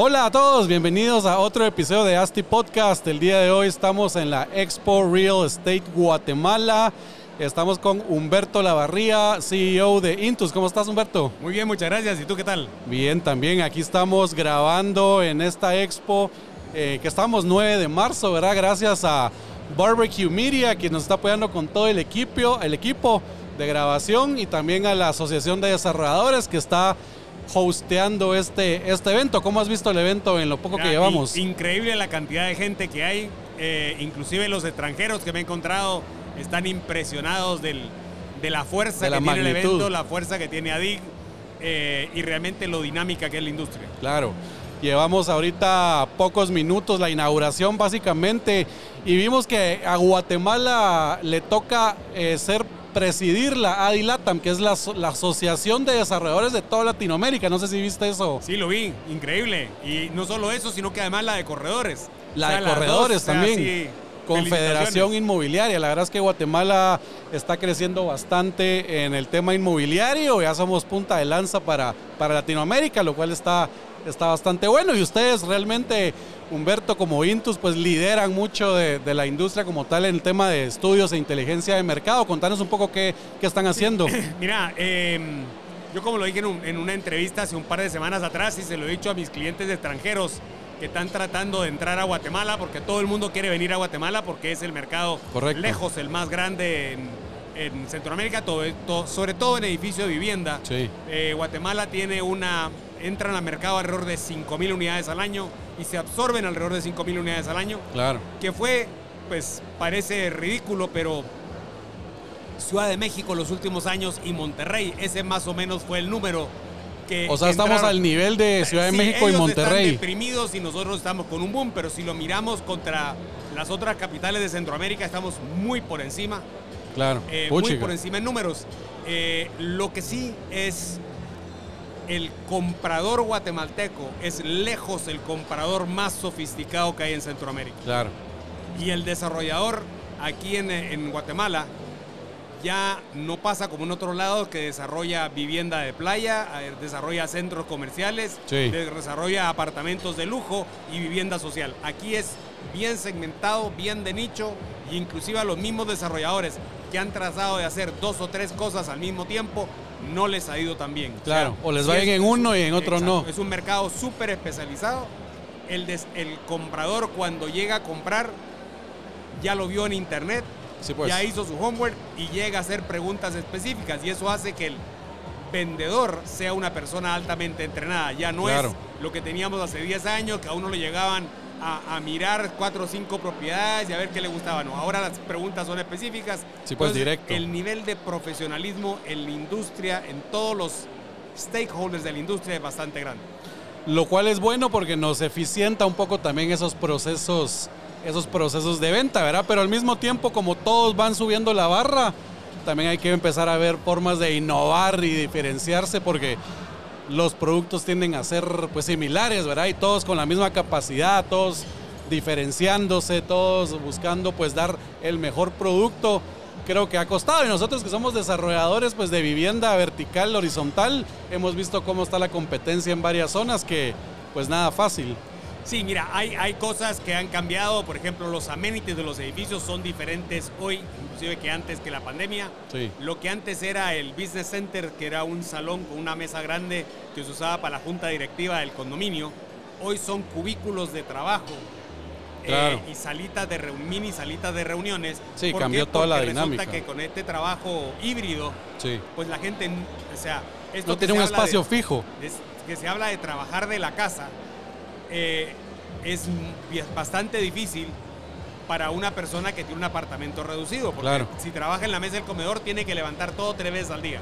Hola a todos, bienvenidos a otro episodio de ASTI Podcast. El día de hoy estamos en la Expo Real Estate Guatemala. Estamos con Humberto Lavarría, CEO de Intus. ¿Cómo estás, Humberto? Muy bien, muchas gracias. ¿Y tú qué tal? Bien, también. Aquí estamos grabando en esta expo eh, que estamos 9 de marzo, ¿verdad? Gracias a Barbecue Media, que nos está apoyando con todo el equipo, el equipo de grabación y también a la Asociación de Desarrolladores que está hosteando este, este evento. ¿Cómo has visto el evento en lo poco que llevamos? in- increíble la cantidad de gente que hay. eh, inclusive los extranjeros que me he encontrado están impresionados del- de la fuerza De la que tiene el evento, la fuerza que tiene ADIG eh, y realmente lo dinámica que es la industria. Claro. Llevamos ahorita pocos minutos la inauguración básicamente y vimos que a Guatemala le toca eh, ser presidir la ADILATAM, que es la, aso- la Asociación de Desarrolladores de toda Latinoamérica. No sé si viste eso. Sí, lo vi, increíble. Y no solo eso, sino que además la de corredores. La O sea, de dos, corredores o sea, también. sí, Confederación. Inmobiliaria. La verdad es que Guatemala está creciendo bastante en el tema inmobiliario. Ya somos punta de lanza para, para Latinoamérica, lo cual está, está bastante bueno. Y ustedes realmente, Humberto, como Intus, pues lideran mucho de, de la industria como tal en el tema de estudios e inteligencia de mercado. Contanos un poco qué, qué están haciendo. Mira, eh, yo como lo dije en, un- en una entrevista hace un par de semanas atrás y se lo he dicho a mis clientes extranjeros que están tratando de entrar a Guatemala porque todo el mundo quiere venir a Guatemala porque es el mercado Correcto. lejos el más grande en, en Centroamérica, todo, sobre todo en edificio de vivienda. Sí. Eh, Guatemala tiene una, entran al mercado alrededor de 5.000 unidades al año y se absorben alrededor de 5.000 unidades al año Claro. que fue, pues parece ridículo, pero Ciudad de México los últimos años y Monterrey, ese más o menos fue el número que... O sea, estamos al nivel de Ciudad de Sí, México y ellos Monterrey. Están deprimidos y nosotros estamos con un boom, pero si lo miramos contra las otras capitales de Centroamérica, estamos muy por encima, Claro. eh, muy por encima en números. Eh, lo que sí es el comprador guatemalteco es lejos el comprador más sofisticado que hay en Centroamérica. Claro. Y el desarrollador aquí en, en Guatemala ya no pasa como en otros lados que desarrolla vivienda de playa, eh, desarrolla centros comerciales, Sí. desarrolla apartamentos de lujo y vivienda social. Aquí es bien segmentado, bien de nicho e inclusive a los mismos desarrolladores que han trazado de hacer dos o tres cosas al mismo tiempo no les ha ido tan bien. Claro, o les va sí bien es- en uno un- y en otro exacto, no. Es un mercado súper especializado. El, des- el comprador cuando llega a comprar ya lo vio en internet, Sí, pues. ya hizo su homework y llega a hacer preguntas específicas y eso hace que el vendedor sea una persona altamente entrenada. Ya no Claro. es lo que teníamos hace 10 años, que a uno lo llegaban a, a mirar cuatro o cinco propiedades y a ver qué le gustaba. No, ahora las preguntas son específicas. Sí, pues, directo. El nivel de profesionalismo en la industria, en todos los stakeholders de la industria es bastante grande. Lo cual es bueno porque nos eficienta un poco también esos procesos, esos procesos de venta, ¿verdad? Pero al mismo tiempo, como todos van subiendo la barra, también hay que empezar a ver formas de innovar y diferenciarse porque los productos tienden a ser pues similares, ¿verdad? Y todos con la misma capacidad, todos diferenciándose, todos buscando pues dar el mejor producto. Creo que ha costado y nosotros que somos desarrolladores pues de vivienda vertical, horizontal, hemos visto cómo está la competencia en varias zonas que pues nada fácil. Sí, mira, hay, hay cosas que han cambiado. Por ejemplo, los amenities de los edificios son diferentes hoy, inclusive que antes que la pandemia. Sí. Lo que antes era el Business Center, que era un salón con una mesa grande que se usaba para la junta directiva del condominio, hoy son cubículos de trabajo. eh, y salitas de mini salitas de reuniones. Sí, ¿Por cambió qué? toda la Porque dinámica. Resulta que con este trabajo híbrido, Sí. pues la gente, o sea, esto No tiene se un espacio de- fijo. es que se habla de trabajar de la casa, eh, es bastante difícil para una persona que tiene un apartamento reducido. Porque Claro. si trabaja en la mesa del comedor, tiene que levantar todo tres veces al día.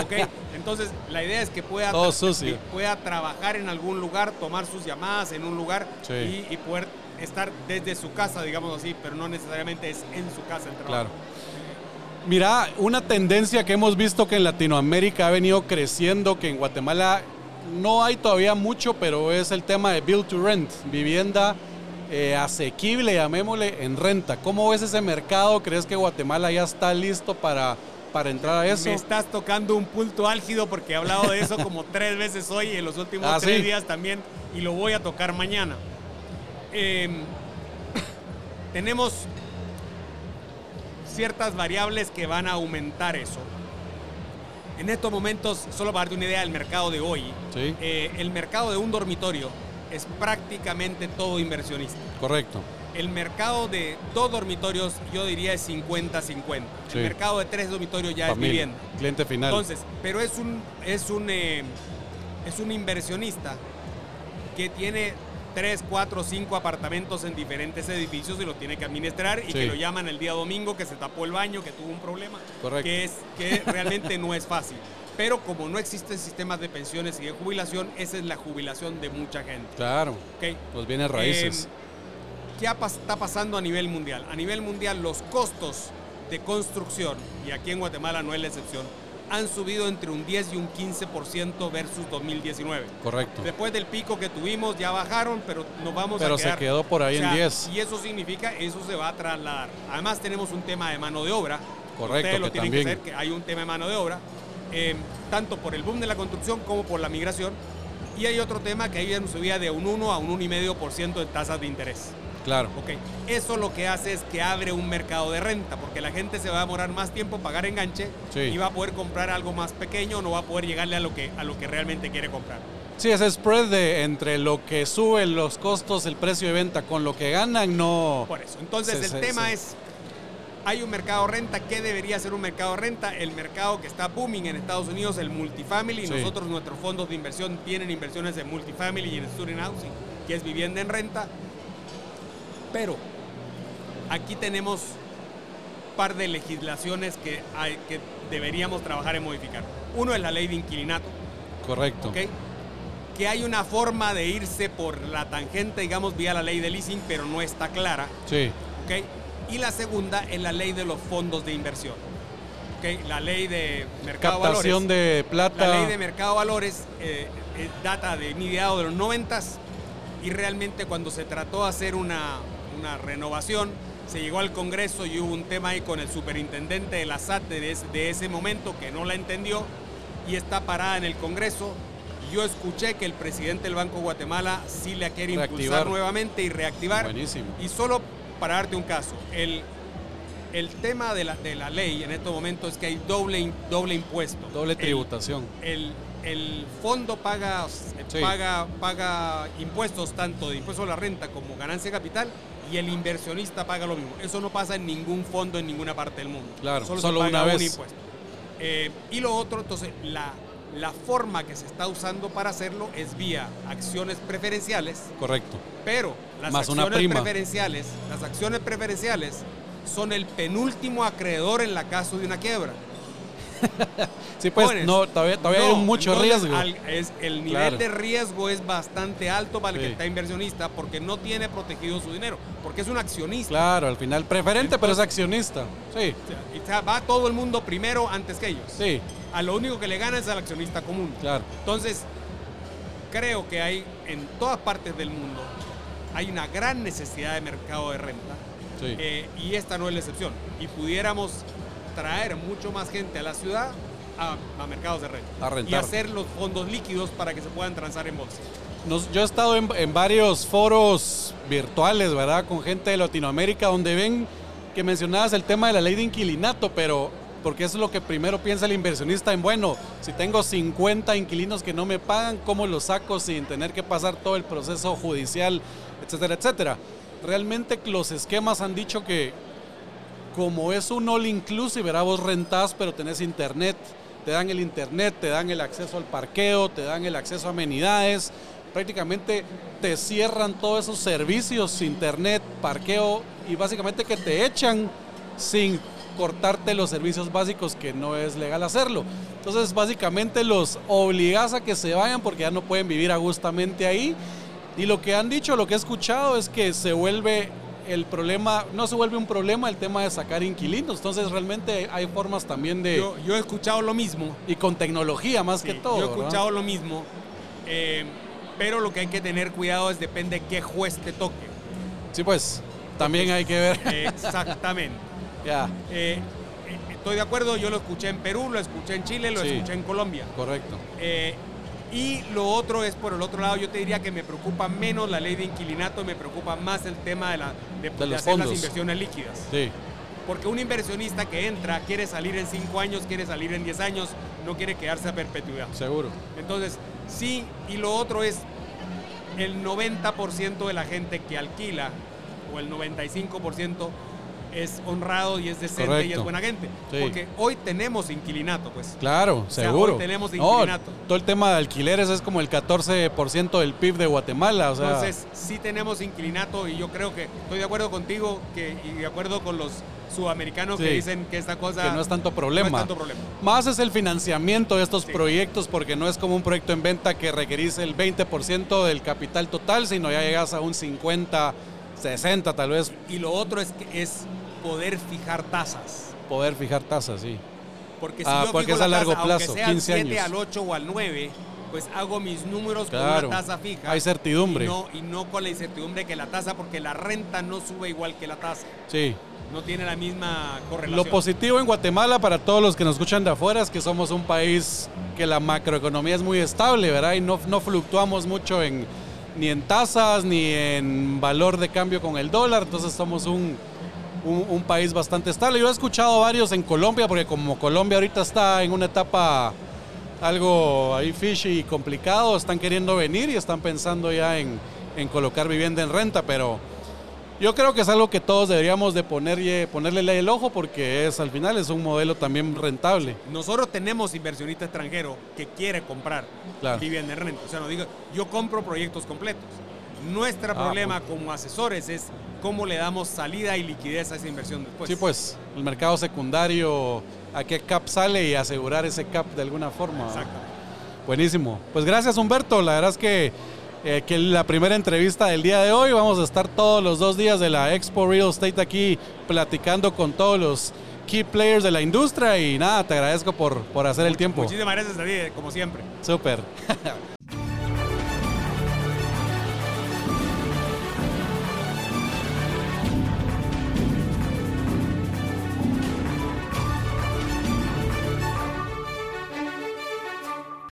¿Ok? Entonces, la idea es que pueda, Todo sucio. pueda trabajar en algún lugar, tomar sus llamadas en un lugar Sí. y, y poder estar desde su casa, digamos así, pero no necesariamente es en su casa el trabajo. Claro. Mira, una tendencia que hemos visto que en Latinoamérica ha venido creciendo, que en Guatemala no hay todavía mucho, pero es el tema de build to rent, vivienda eh, asequible, llamémosle, en renta. ¿Cómo ves ese mercado? ¿Crees que Guatemala ya está listo para, para entrar a eso? Me estás tocando un punto álgido porque he hablado de eso como tres veces hoy y en los últimos Ah, tres ¿sí? días también y lo voy a tocar mañana. Eh, tenemos ciertas variables que van a aumentar eso. En estos momentos, solo para darte una idea del mercado de hoy, Sí. eh, el mercado de un dormitorio es prácticamente todo inversionista. Correcto. El mercado de dos dormitorios yo diría es 50-50. Sí. El mercado de tres dormitorios ya es Familia, vivienda. cliente final. Entonces, pero es un, es un, eh, es un inversionista que tiene tres, cuatro, cinco apartamentos en diferentes edificios y lo tiene que administrar y Sí. que lo llaman el día domingo que se tapó el baño, que tuvo un problema, Correcto. que es que realmente no es fácil. Pero como no existen sistemas de pensiones y de jubilación, esa es la jubilación de mucha gente. claro, ¿ok? los bienes raíces. Eh, ¿Qué está pasando a nivel mundial? A nivel mundial los costos de construcción, y aquí en Guatemala no es la excepción, han subido entre un 10 y un 15% versus 2019. Correcto. Después del pico que tuvimos ya bajaron, pero nos vamos Pero a se quedar. quedó por ahí O en sea, 10. Y eso significa, eso se va a trasladar. Además tenemos un tema de mano de obra. Correcto, Ustedes lo que tienen también. que saber que hay un tema de mano de obra, eh, tanto por el boom de la construcción como por la migración. Y hay otro tema que hay una subida de un 1 a un 1,5% de tasas de interés. Claro. Ok, eso lo que hace es que abre un mercado de renta, porque la gente se va a demorar más tiempo en pagar enganche Sí. y va a poder comprar algo más pequeño, no va a poder llegarle a lo que, a lo que realmente quiere comprar. Sí, ese spread de entre lo que suben los costos, el precio de venta con lo que ganan, no. Por eso. Entonces Sí, el sí, tema es, hay un mercado de renta, ¿qué debería ser un mercado de renta? El mercado que está booming en Estados Unidos, el multifamily. Sí. Nosotros, nuestros fondos de inversión tienen inversiones en multifamily y en student housing, que es vivienda en renta. Pero aquí tenemos un par de legislaciones que, hay, que deberíamos trabajar en modificar. Uno es la ley de inquilinato. Correcto. Que hay una forma de irse por la tangente, digamos, vía la ley de leasing, pero no está clara, Sí, ¿ok? Y la segunda es la ley de los fondos de inversión, ¿ok? La ley de mercado de captación valores. de plata. La ley de mercado de valores eh, eh, data de mediados de los noventas y realmente cuando se trató de hacer una, una renovación, se llegó al Congreso y hubo un tema ahí con el superintendente de la SAT de ese, de ese momento que no la entendió y está parada en el Congreso. Yo escuché que el presidente del Banco de Guatemala sí la quiere impulsar nuevamente y reactivar. Buenísimo. Y solo para darte un caso, el, el tema de la, de la ley en estos momentos es que hay doble, doble impuesto. Doble El- tributación. el, el fondo paga, Sí. paga, paga impuestos tanto de impuesto a la renta como ganancia de capital y el inversionista paga lo mismo. Eso no pasa en ningún fondo en ninguna parte del mundo. Claro, solo, solo se paga una un vez. impuesto. Eh, y lo otro, entonces, la, la forma que se está usando para hacerlo es vía acciones preferenciales, Correcto. pero las Más una acciones prima. preferenciales, las acciones preferenciales son el penúltimo acreedor en la caso de una quiebra. Sí, pues Jóvenes, no, todavía, todavía no, hay mucho entonces, riesgo. al- es, el nivel Claro. de riesgo es bastante alto para el Sí. que está inversionista porque no tiene protegido su dinero, porque es un accionista. Claro, al final preferente, pero es accionista. Sí, o sea, va todo el mundo primero antes que ellos. sí, A lo único que le gana es al accionista común. claro. Entonces, creo que hay en todas partes del mundo hay una gran necesidad de mercado de renta Sí. eh, y esta no es la excepción. Y pudiéramos traer mucho más gente a la ciudad a, a mercados de renta y hacer los fondos líquidos para que se puedan transar en bolsa. Nos- yo he estado en, en varios foros virtuales, ¿verdad? Con gente de Latinoamérica donde ven que mencionabas el tema de la ley de inquilinato, pero porque eso es lo que primero piensa el inversionista en, bueno, si tengo 50 inquilinos que no me pagan, ¿cómo los saco sin tener que pasar todo el proceso judicial, etcétera, etcétera? Realmente los esquemas han dicho que como es un all inclusive, ¿verdad? vos rentás pero tenés internet, te dan el internet, te dan el acceso al parqueo, te dan el acceso a amenidades, prácticamente te cierran todos esos servicios, internet, parqueo y básicamente que te echan sin cortarte los servicios básicos que no es legal hacerlo. Entonces básicamente los obligas a que se vayan porque ya no pueden vivir a gustamente ahí Y lo que han dicho, lo que he escuchado es que se vuelve el problema, no se vuelve un problema el tema de sacar inquilinos. Entonces realmente hay formas también de... Yo, yo he escuchado lo mismo. y con tecnología más Sí, que todo. Yo he ¿verdad? escuchado lo mismo. eh, pero lo que hay que tener cuidado es depende qué juez te toque. Sí, pues también hay que ver. Exactamente. ya, Eh, eh, estoy de acuerdo, yo lo escuché en Perú, lo escuché en Chile, lo Sí. escuché en Colombia. correcto. Eh, y lo otro es, por el otro lado, yo te diría que me preocupa menos la ley de inquilinato y me preocupa más el tema de, la, de, hacer las inversiones líquidas. Sí, Porque un inversionista que entra quiere salir en 5 años, quiere salir en 10 años, no quiere quedarse a perpetuidad. seguro. Entonces, sí, y lo otro es el 90% de la gente que alquila, o el 95%, es honrado y es decente y es buena gente. Sí. Porque hoy tenemos inquilinato, pues. Claro, sea, seguro. hoy tenemos No, inquilinato. todo el tema de alquileres es como el 14% del PIB de Guatemala. O sea, Entonces, sí tenemos inquilinato y yo creo que estoy de acuerdo contigo que, y de acuerdo con los sudamericanos que dicen que esta cosa que no es tanto no problema. es tanto problema. Más es el financiamiento de estos Sí. proyectos, porque no es como un proyecto en venta que requerís el 20% del capital total, sino ya llegas a un 50, 60 tal vez, Y lo otro es que es poder fijar tasas. poder fijar tasas, sí. Porque si Ah, yo porque fijo es la a largo plazo, aunque sea al 15 7, años. al 8 o al 9, pues hago mis números Claro. con una tasa fija. Hay certidumbre. Y no, y no con la incertidumbre que la tasa, porque la renta no sube igual que la tasa. Sí. No tiene la misma correlación. Lo positivo en Guatemala para todos los que nos escuchan de afuera es que somos un país que la macroeconomía es muy estable, ¿verdad? Y no, no fluctuamos mucho en, ni en tasas ni en valor de cambio con el dólar, entonces somos un, un, un país bastante estable. Yo he escuchado varios en Colombia, porque como Colombia ahorita está en una etapa algo ahí fishy y complicado, están queriendo venir y están pensando ya en, en colocar vivienda en renta, pero yo creo que es algo que todos deberíamos de ponerle, ponerle el ojo porque es al final es un modelo también rentable. Nosotros tenemos inversionista extranjero que quiere comprar Claro. vivienda en renta. O sea, no digo, yo compro proyectos completos. Nuestro Ah, problema como asesores es cómo le damos salida y liquidez a esa inversión después. sí, pues el mercado secundario, a qué cap sale y asegurar ese cap de alguna forma. Exacto. Buenísimo. Pues gracias Humberto, la verdad es que, eh, que la primera entrevista del día de hoy, vamos a estar todos los dos días de la Expo Real Estate aquí platicando con todos los key players de la industria y nada, te agradezco por, por hacer el tiempo. Muchísimas gracias a ti, como siempre. Súper.